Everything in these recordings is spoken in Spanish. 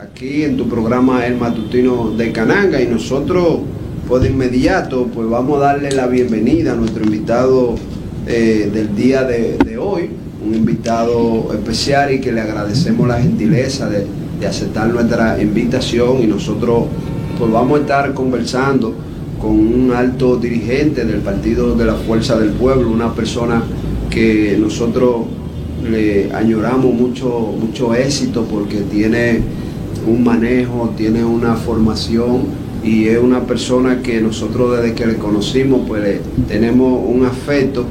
aquí en tu programa El Matutino de Cananga y nosotros pues de inmediato pues vamos a darle la bienvenida a nuestro invitado eh, del día de, hoy, un invitado especial y que le agradecemos la gentileza de, aceptar nuestra invitación y nosotros pues vamos a estar conversando con un alto dirigente del Partido de la Fuerza del Pueblo, una persona que nosotros le añoramos mucho, mucho éxito porque tiene un manejo, tiene una formación y es una persona que nosotros desde que le conocimos pues tenemos un afecto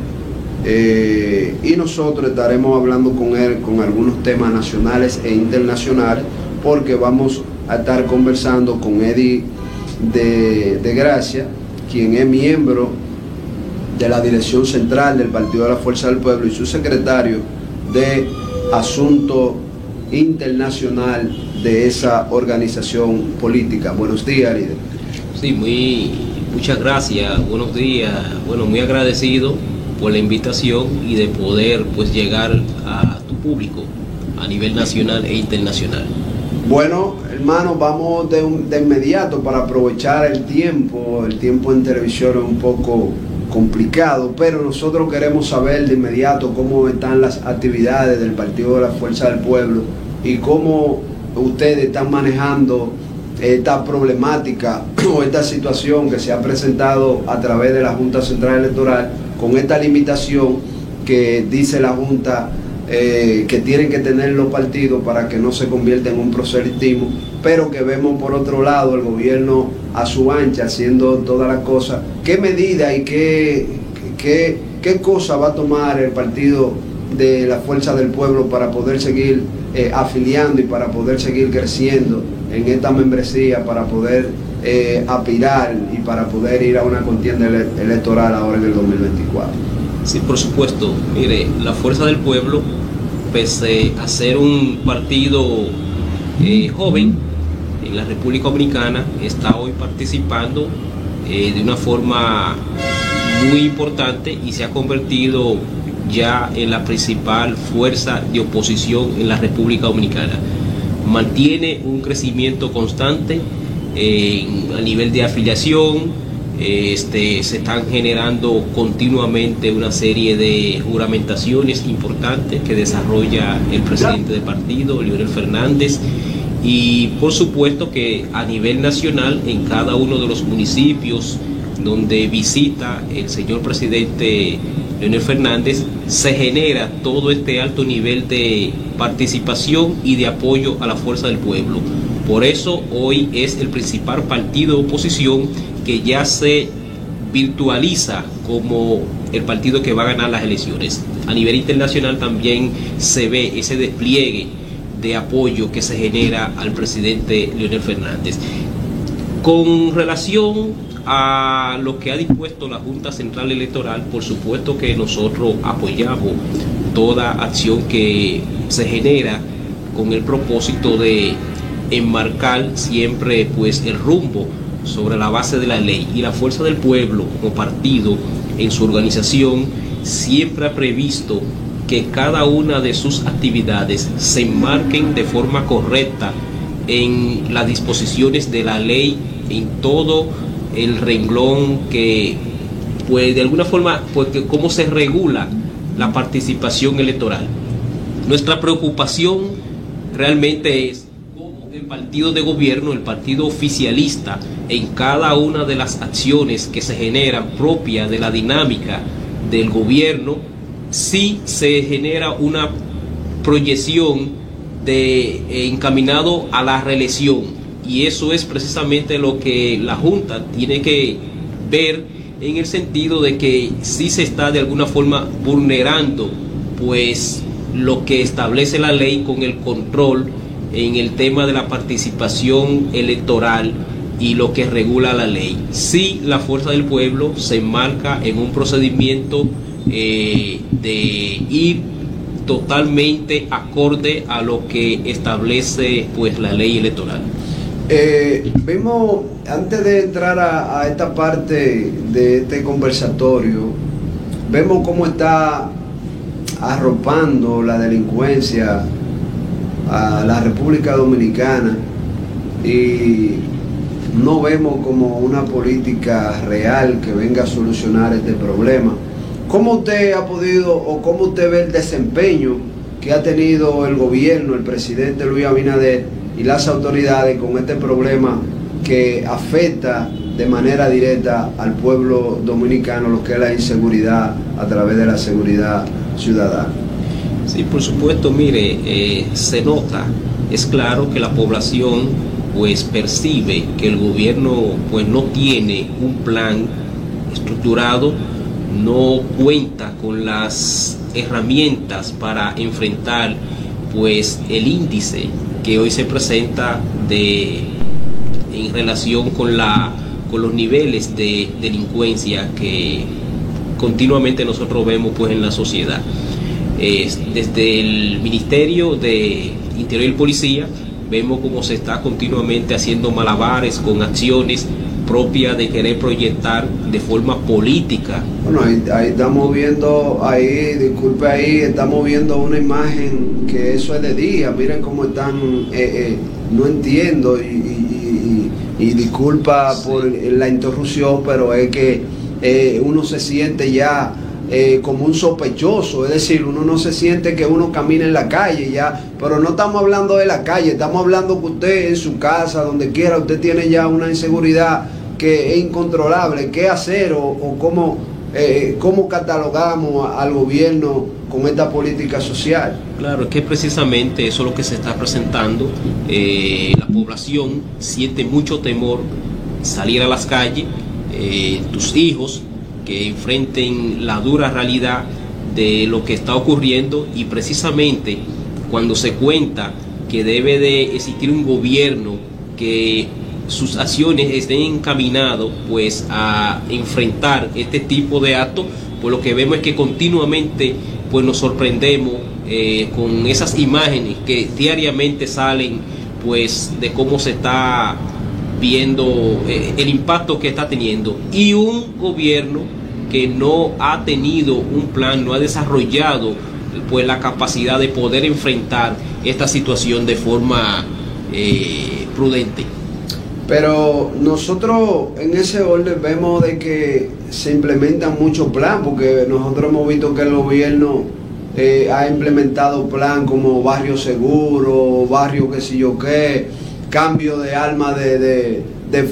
eh, y nosotros estaremos hablando con él con algunos temas nacionales e internacionales porque vamos a estar conversando con Eddie de, Gracia, quien es miembro de la dirección central del Partido de la Fuerza del Pueblo y su secretario de Asunto Internacional de esa organización política. Buenos días, líder. Sí, muy, muchas gracias, buenos días. Bueno, muy agradecido por la invitación y de poder pues llegar a tu público a nivel nacional e internacional. Bueno, hermano, vamos de, inmediato para aprovechar el tiempo. El tiempo en televisión es un poco complicado, pero nosotros queremos saber de inmediato cómo están las actividades del Partido de la Fuerza del Pueblo y cómo ustedes están manejando esta problemática o esta situación que se ha presentado a través de la Junta Central Electoral con esta limitación que dice la Junta eh, que tienen que tener los partidos para que no se convierta en un proselitismo, pero que vemos por otro lado el gobierno a su ancha haciendo todas las cosas. ¿Qué medida y qué, qué, qué cosa va a tomar el partido de la fuerza del pueblo para poder seguir eh, afiliando y para poder seguir creciendo en esta membresía, para poder eh, aspirar y para poder ir a una contienda electoral ahora en el 2024? Sí, por supuesto. Mire, la Fuerza del Pueblo, pese a ser un partido eh, joven en la República Dominicana, está hoy participando eh, de una forma muy importante y se ha convertido ya en la principal fuerza de oposición en la República Dominicana. Mantiene un crecimiento constante a nivel de afiliación, este, se están generando continuamente una serie de juramentaciones importantes que desarrolla el presidente del partido, Leonel Fernández, y por supuesto que a nivel nacional, en cada uno de los municipios donde visita el señor presidente Leonel Fernández, se genera todo este alto nivel de participación y de apoyo a la fuerza del pueblo. Por eso hoy es el principal partido de oposición que ya se virtualiza como el partido que va a ganar las elecciones. A nivel internacional también se ve ese despliegue de apoyo que se genera al presidente Leonel Fernández. Con relación a lo que ha dispuesto la Junta Central Electoral, por supuesto que nosotros apoyamos toda acción que se genera con el propósito de enmarcar siempre pues el rumbo sobre la base de la ley. Y la fuerza del pueblo como partido en su organización siempre ha previsto que cada una de sus actividades se enmarquen de forma correcta en las disposiciones de la ley, en todo el renglón que, pues de alguna forma, pues cómo se regula la participación electoral. Nuestra preocupación realmente es cómo el partido de gobierno, el partido oficialista, en cada una de las acciones que se generan propia de la dinámica del gobierno, sí se genera una proyección de eh, encaminado a la reelección y eso es precisamente lo que la Junta tiene que ver en el sentido de que sí se está de alguna forma vulnerando pues lo que establece la ley con el control en el tema de la participación electoral y lo que regula la ley. Si la fuerza del pueblo se enmarca en un procedimiento eh, de ir totalmente acorde a lo que establece pues la ley electoral. Eh, vemos, antes de entrar a, esta parte de este conversatorio, vemos cómo está arropando la delincuencia a la República Dominicana y no vemos como una política real que venga a solucionar este problema. ¿Cómo usted ha podido o cómo usted ve el desempeño que ha tenido el gobierno, el presidente Luis Abinader y las autoridades con este problema que afecta de manera directa al pueblo dominicano lo que es la inseguridad a través de la seguridad ciudadana? Sí, por supuesto, mire, eh, se nota, es claro que la población pues percibe que el gobierno pues no tiene un plan estructurado, no cuenta con las herramientas para enfrentar pues el índice que hoy se presenta de en relación con la con los niveles de delincuencia que continuamente nosotros vemos pues en la sociedad. desde el Ministerio de Interior y Policía vemos cómo se está continuamente haciendo malabares con acciones propias de querer proyectar de forma política. Bueno, ahí, estamos viendo, ahí, disculpe ahí, estamos viendo una imagen que eso es de día, miren cómo están, eh, eh, no entiendo y, disculpa por la interrupción, pero es que eh, uno se siente ya eh, como un sospechoso, es decir, uno no se siente que uno camina en la calle ya, pero no estamos hablando de la calle, estamos hablando que usted en su casa, donde quiera, usted tiene ya una inseguridad que es incontrolable, qué hacer o, cómo, eh, cómo catalogamos al gobierno con esta política social. Claro, es que precisamente eso es lo que se está presentando. Eh, la población siente mucho temor salir a las calles, tus hijos que enfrenten la dura realidad de lo que está ocurriendo y precisamente cuando se cuenta que debe de existir un gobierno que sus acciones estén encaminadas pues a enfrentar este tipo de actos, pues lo que vemos es que continuamente pues nos sorprendemos eh, con esas imágenes que diariamente salen pues de cómo se está viendo eh, el impacto que está teniendo y un gobierno que no ha tenido un plan, no ha desarrollado pues la capacidad de poder enfrentar esta situación de forma eh, prudente. Pero nosotros en ese orden vemos de que se implementan muchos planes, porque nosotros hemos visto que el gobierno eh, ha implementado plan como barrio seguro, barrio que si yo qué, cambio de alma de,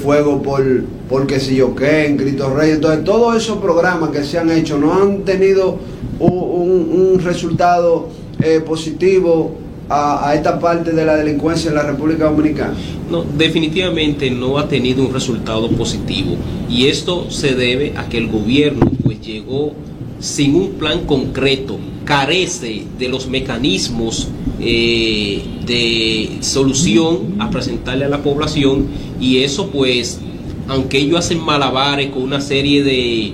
fuego por, porque si yo qué, en Cristo Rey. Entonces, todos esos programas que se han hecho no han tenido un, resultado eh, positivo a, esta parte de la delincuencia en la República Dominicana? No, definitivamente no ha tenido un resultado positivo. Y esto se debe a que el gobierno pues llegó sin un plan concreto, carece de los mecanismos eh, de solución a presentarle a la población y eso pues, aunque ellos hacen malabares con una serie de,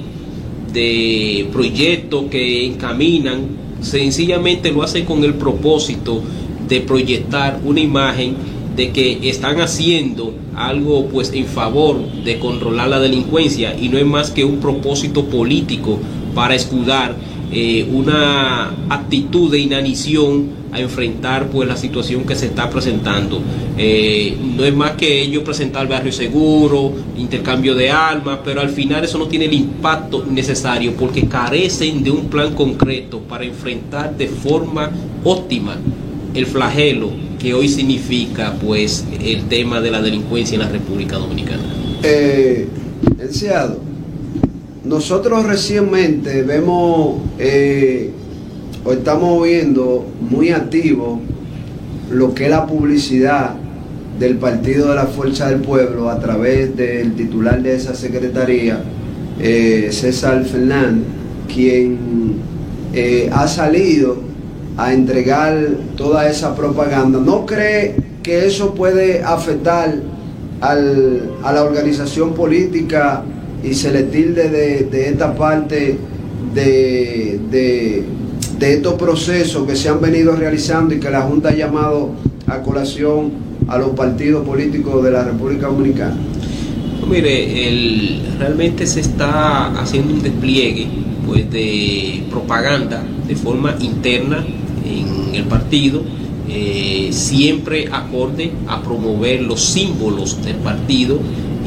de proyectos que encaminan, sencillamente lo hacen con el propósito de proyectar una imagen de que están haciendo algo pues en favor de controlar la delincuencia y no es más que un propósito político para escudar eh, una actitud de inanición a enfrentar pues la situación que se está presentando. Eh, no es más que ellos presentar barrio seguro, intercambio de armas, pero al final eso no tiene el impacto necesario porque carecen de un plan concreto para enfrentar de forma óptima el flagelo que hoy significa pues el tema de la delincuencia en la República Dominicana. Eh, nosotros recientemente vemos eh, o estamos viendo muy activo lo que es la publicidad del Partido de la Fuerza del Pueblo a través del titular de esa secretaría, eh, César Fernández, quien eh, ha salido a entregar toda esa propaganda. ¿No cree que eso puede afectar a la organización política y se le tilde de, esta parte de, de, estos procesos que se han venido realizando y que la Junta ha llamado a colación a los partidos políticos de la República Dominicana? mire, realmente se está haciendo un despliegue pues, de propaganda de forma interna en el partido eh, siempre acorde a promover los símbolos del partido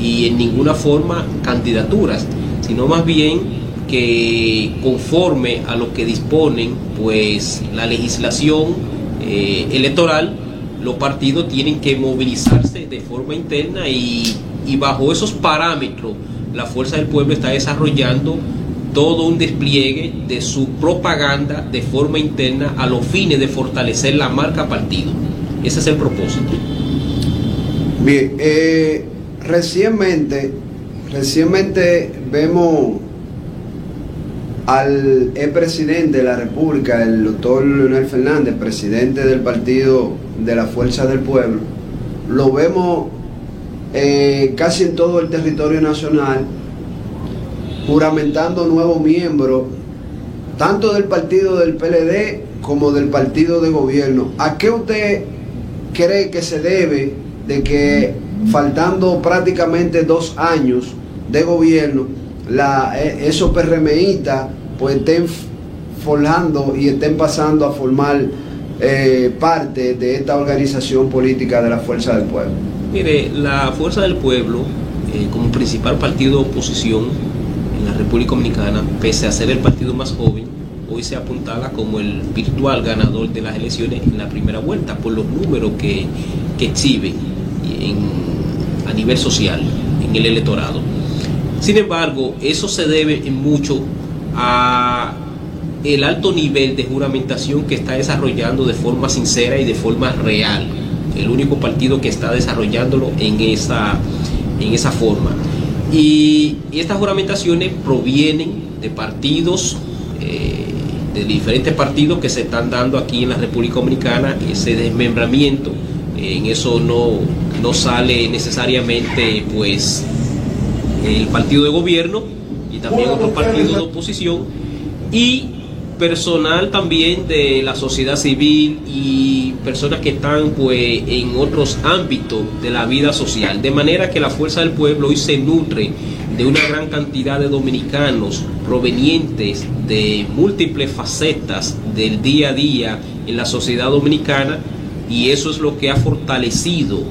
y en ninguna forma candidaturas, sino más bien que conforme a lo que disponen pues la legislación eh, electoral, los partidos tienen que movilizarse de forma interna y, y bajo esos parámetros la Fuerza del Pueblo está desarrollando todo un despliegue de su propaganda de forma interna a los fines de fortalecer la marca partido. Ese es el propósito. Bien, eh, recientemente, recientemente vemos al presidente de la República, el doctor Leonel Fernández, presidente del Partido de la Fuerza del Pueblo, lo vemos eh, casi en todo el territorio nacional juramentando nuevos miembros, tanto del partido del PLD como del partido de gobierno. ¿A qué usted cree que se debe de que faltando prácticamente dos años de gobierno, la, e, esos PRMistas pues estén forjando y estén pasando a formar eh, parte de esta organización política de la Fuerza del Pueblo? Mire, la Fuerza del Pueblo, eh, como principal partido de oposición, en la República Dominicana, pese a ser el partido más joven, hoy se apuntala como el virtual ganador de las elecciones en la primera vuelta por los números que, que exhibe a nivel social en el electorado. Sin embargo, eso se debe mucho a el alto nivel de juramentación que está desarrollando de forma sincera y de forma real. El único partido que está desarrollándolo en esa, en esa forma. Y, estas juramentaciones provienen de partidos, eh, de diferentes partidos que se están dando aquí en la República Dominicana, ese desmembramiento, en eso no, no sale necesariamente pues el partido de gobierno y también otros partidos de oposición y personal también de la sociedad civil y personas que están pues en otros ámbitos de la vida social. De manera que la Fuerza del Pueblo hoy se nutre de una gran cantidad de dominicanos provenientes de múltiples facetas del día a día en la sociedad dominicana y eso es lo que ha fortalecido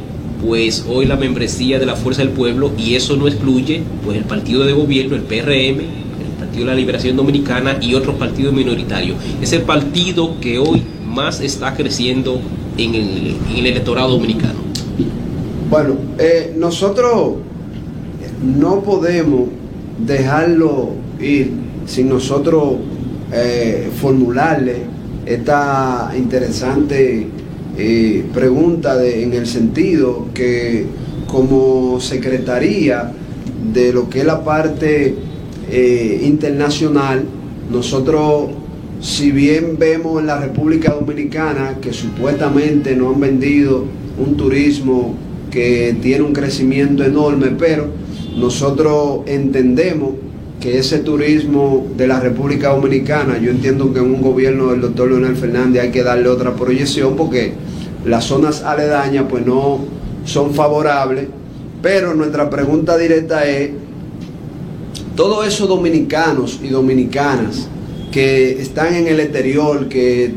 pues hoy la membresía de la Fuerza del Pueblo y eso no excluye pues el partido de gobierno, el PRM, Partido de la Liberación Dominicana y otros partidos minoritarios. Es el partido que hoy más está creciendo en el, electorado dominicano. Bueno, eh, nosotros no podemos dejarlo ir sin nosotros eh, formularle esta interesante eh, pregunta en el sentido que como secretaría de lo que es la parte eh, internacional, nosotros, si bien vemos en la República Dominicana que supuestamente no han vendido un turismo que tiene un crecimiento enorme, pero nosotros entendemos que ese turismo de la República Dominicana, yo entiendo que en un gobierno del doctor Leonel Fernández hay que darle otra proyección porque las zonas aledañas pues no son favorables, pero nuestra pregunta directa es todos esos dominicanos y dominicanas que están en el exterior, que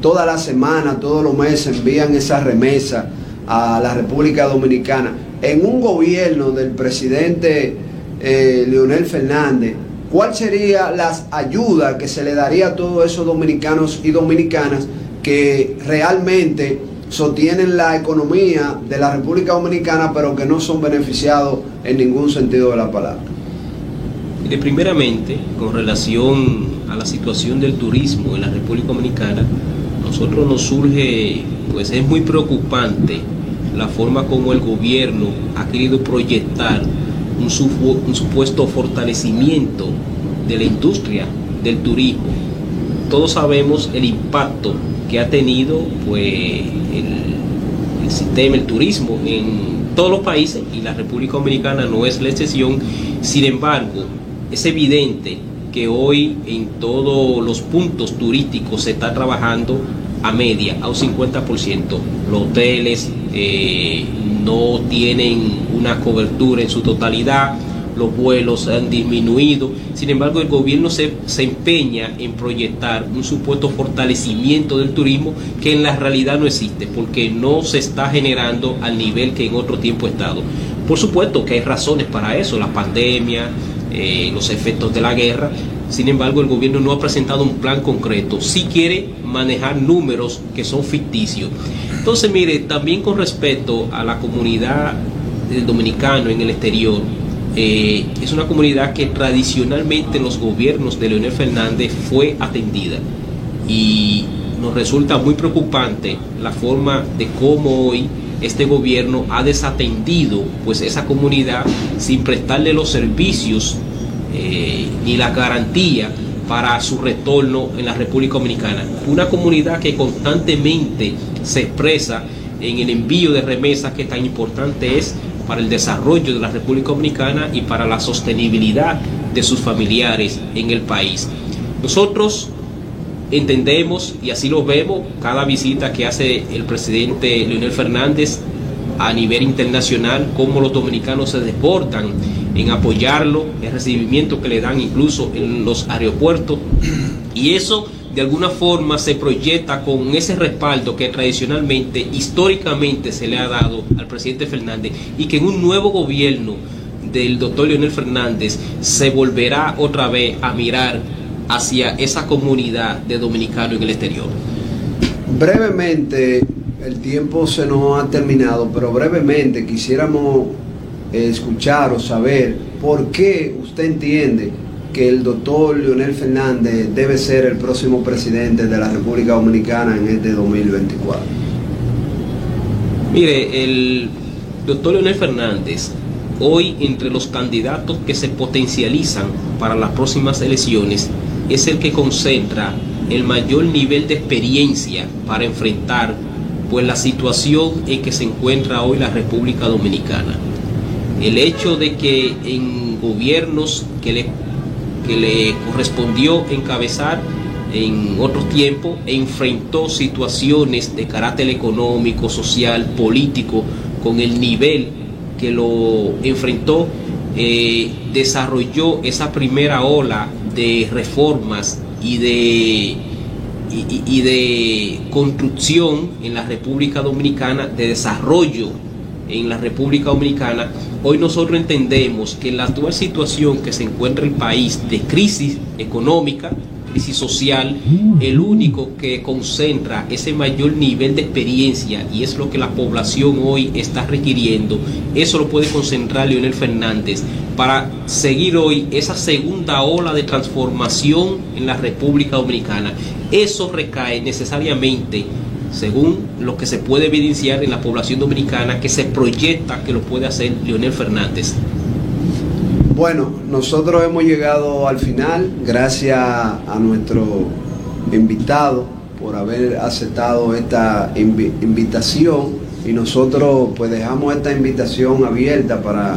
toda la semana, todos los meses envían esa remesa a la República Dominicana, en un gobierno del presidente eh, Leonel Fernández, ¿cuál sería las ayudas que se le daría a todos esos dominicanos y dominicanas que realmente sostienen la economía de la República Dominicana, pero que no son beneficiados en ningún sentido de la palabra? De primeramente, con relación a la situación del turismo en la República Dominicana, nosotros nos surge, pues es muy preocupante la forma como el gobierno ha querido proyectar un, supuesto fortalecimiento de la industria del turismo. Todos sabemos el impacto que ha tenido pues, el, sistema, el turismo en todos los países y la República Dominicana no es la excepción. Sin embargo, es evidente que hoy en todos los puntos turísticos se está trabajando a media, a un 50%. Los hoteles eh, no tienen una cobertura en su totalidad, los vuelos han disminuido. Sin embargo, el gobierno se, se, empeña en proyectar un supuesto fortalecimiento del turismo que en la realidad no existe, porque no se está generando al nivel que en otro tiempo ha estado. Por supuesto que hay razones para eso, la pandemia, eh, los efectos de la guerra. Sin embargo, el gobierno no ha presentado un plan concreto. Si quiere manejar números que son ficticios. Entonces, mire, también con respecto a la comunidad del dominicano en el exterior, eh, es una comunidad que tradicionalmente en los gobiernos de Leonel Fernández fue atendida y nos resulta muy preocupante la forma de cómo hoy este gobierno ha desatendido pues esa comunidad sin prestarle los servicios eh, ni la garantía para su retorno en la República Dominicana. Una comunidad que constantemente se expresa en el envío de remesas que tan importante es para el desarrollo de la República Dominicana y para la sostenibilidad de sus familiares en el país. Nosotros entendemos y así lo vemos cada visita que hace el presidente Leonel Fernández a nivel internacional, cómo los dominicanos se desbordan en apoyarlo, el recibimiento que le dan incluso en los aeropuertos y eso de alguna forma se proyecta con ese respaldo que tradicionalmente, históricamente se le ha dado al presidente Fernández y que en un nuevo gobierno del doctor Leonel Fernández se volverá otra vez a mirar hacia esa comunidad de dominicanos en el exterior. Brevemente, el tiempo se nos ha terminado, pero brevemente quisiéramos escuchar o saber por qué usted entiende que el doctor Leonel Fernández debe ser el próximo presidente de la República Dominicana en este 2024? Mire, el doctor Leonel Fernández, hoy entre los candidatos que se potencializan para las próximas elecciones, es el que concentra el mayor nivel de experiencia para enfrentar pues la situación en que se encuentra hoy la República Dominicana. El hecho de que en gobiernos que le que le correspondió encabezar en otro tiempo enfrentó situaciones de carácter económico, social, político, con el nivel que lo enfrentó, eh, desarrolló esa primera ola de reformas y de, y de construcción en la República Dominicana, de desarrollo en la República Dominicana, hoy nosotros entendemos que la actual situación que se encuentra el país de crisis económica, crisis social, el único que concentra ese mayor nivel de experiencia y es lo que la población hoy está requiriendo, eso lo puede concentrar Leonel Fernández para seguir hoy esa segunda ola de transformación en la República Dominicana. Eso recae necesariamente según lo que se puede evidenciar en la población dominicana, que se proyecta que lo puede hacer Leonel Fernández. Bueno, nosotros hemos llegado al final, gracias a nuestro invitado por haber aceptado esta invitación. Y nosotros pues dejamos esta invitación abierta para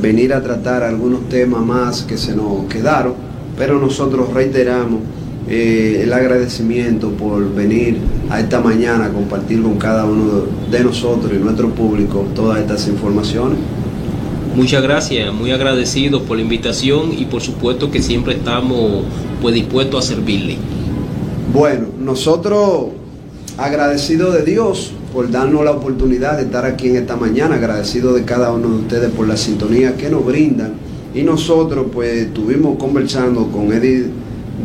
venir a tratar algunos temas más que se nos quedaron, pero nosotros reiteramos eh, el agradecimiento por venir a esta mañana a compartir con cada uno de nosotros y nuestro público todas estas informaciones. Muchas gracias, muy agradecido por la invitación y por supuesto que siempre estamos pues, dispuestos a servirle. Bueno, nosotros agradecidos de Dios por darnos la oportunidad de estar aquí en esta mañana, agradecidos de cada uno de ustedes por la sintonía que nos brindan y nosotros pues estuvimos conversando con Edith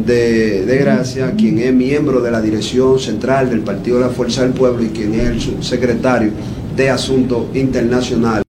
de, de, Gracia, quien es miembro de la dirección central del Partido de la Fuerza del Pueblo y quien es el subsecretario de Asuntos Internacionales.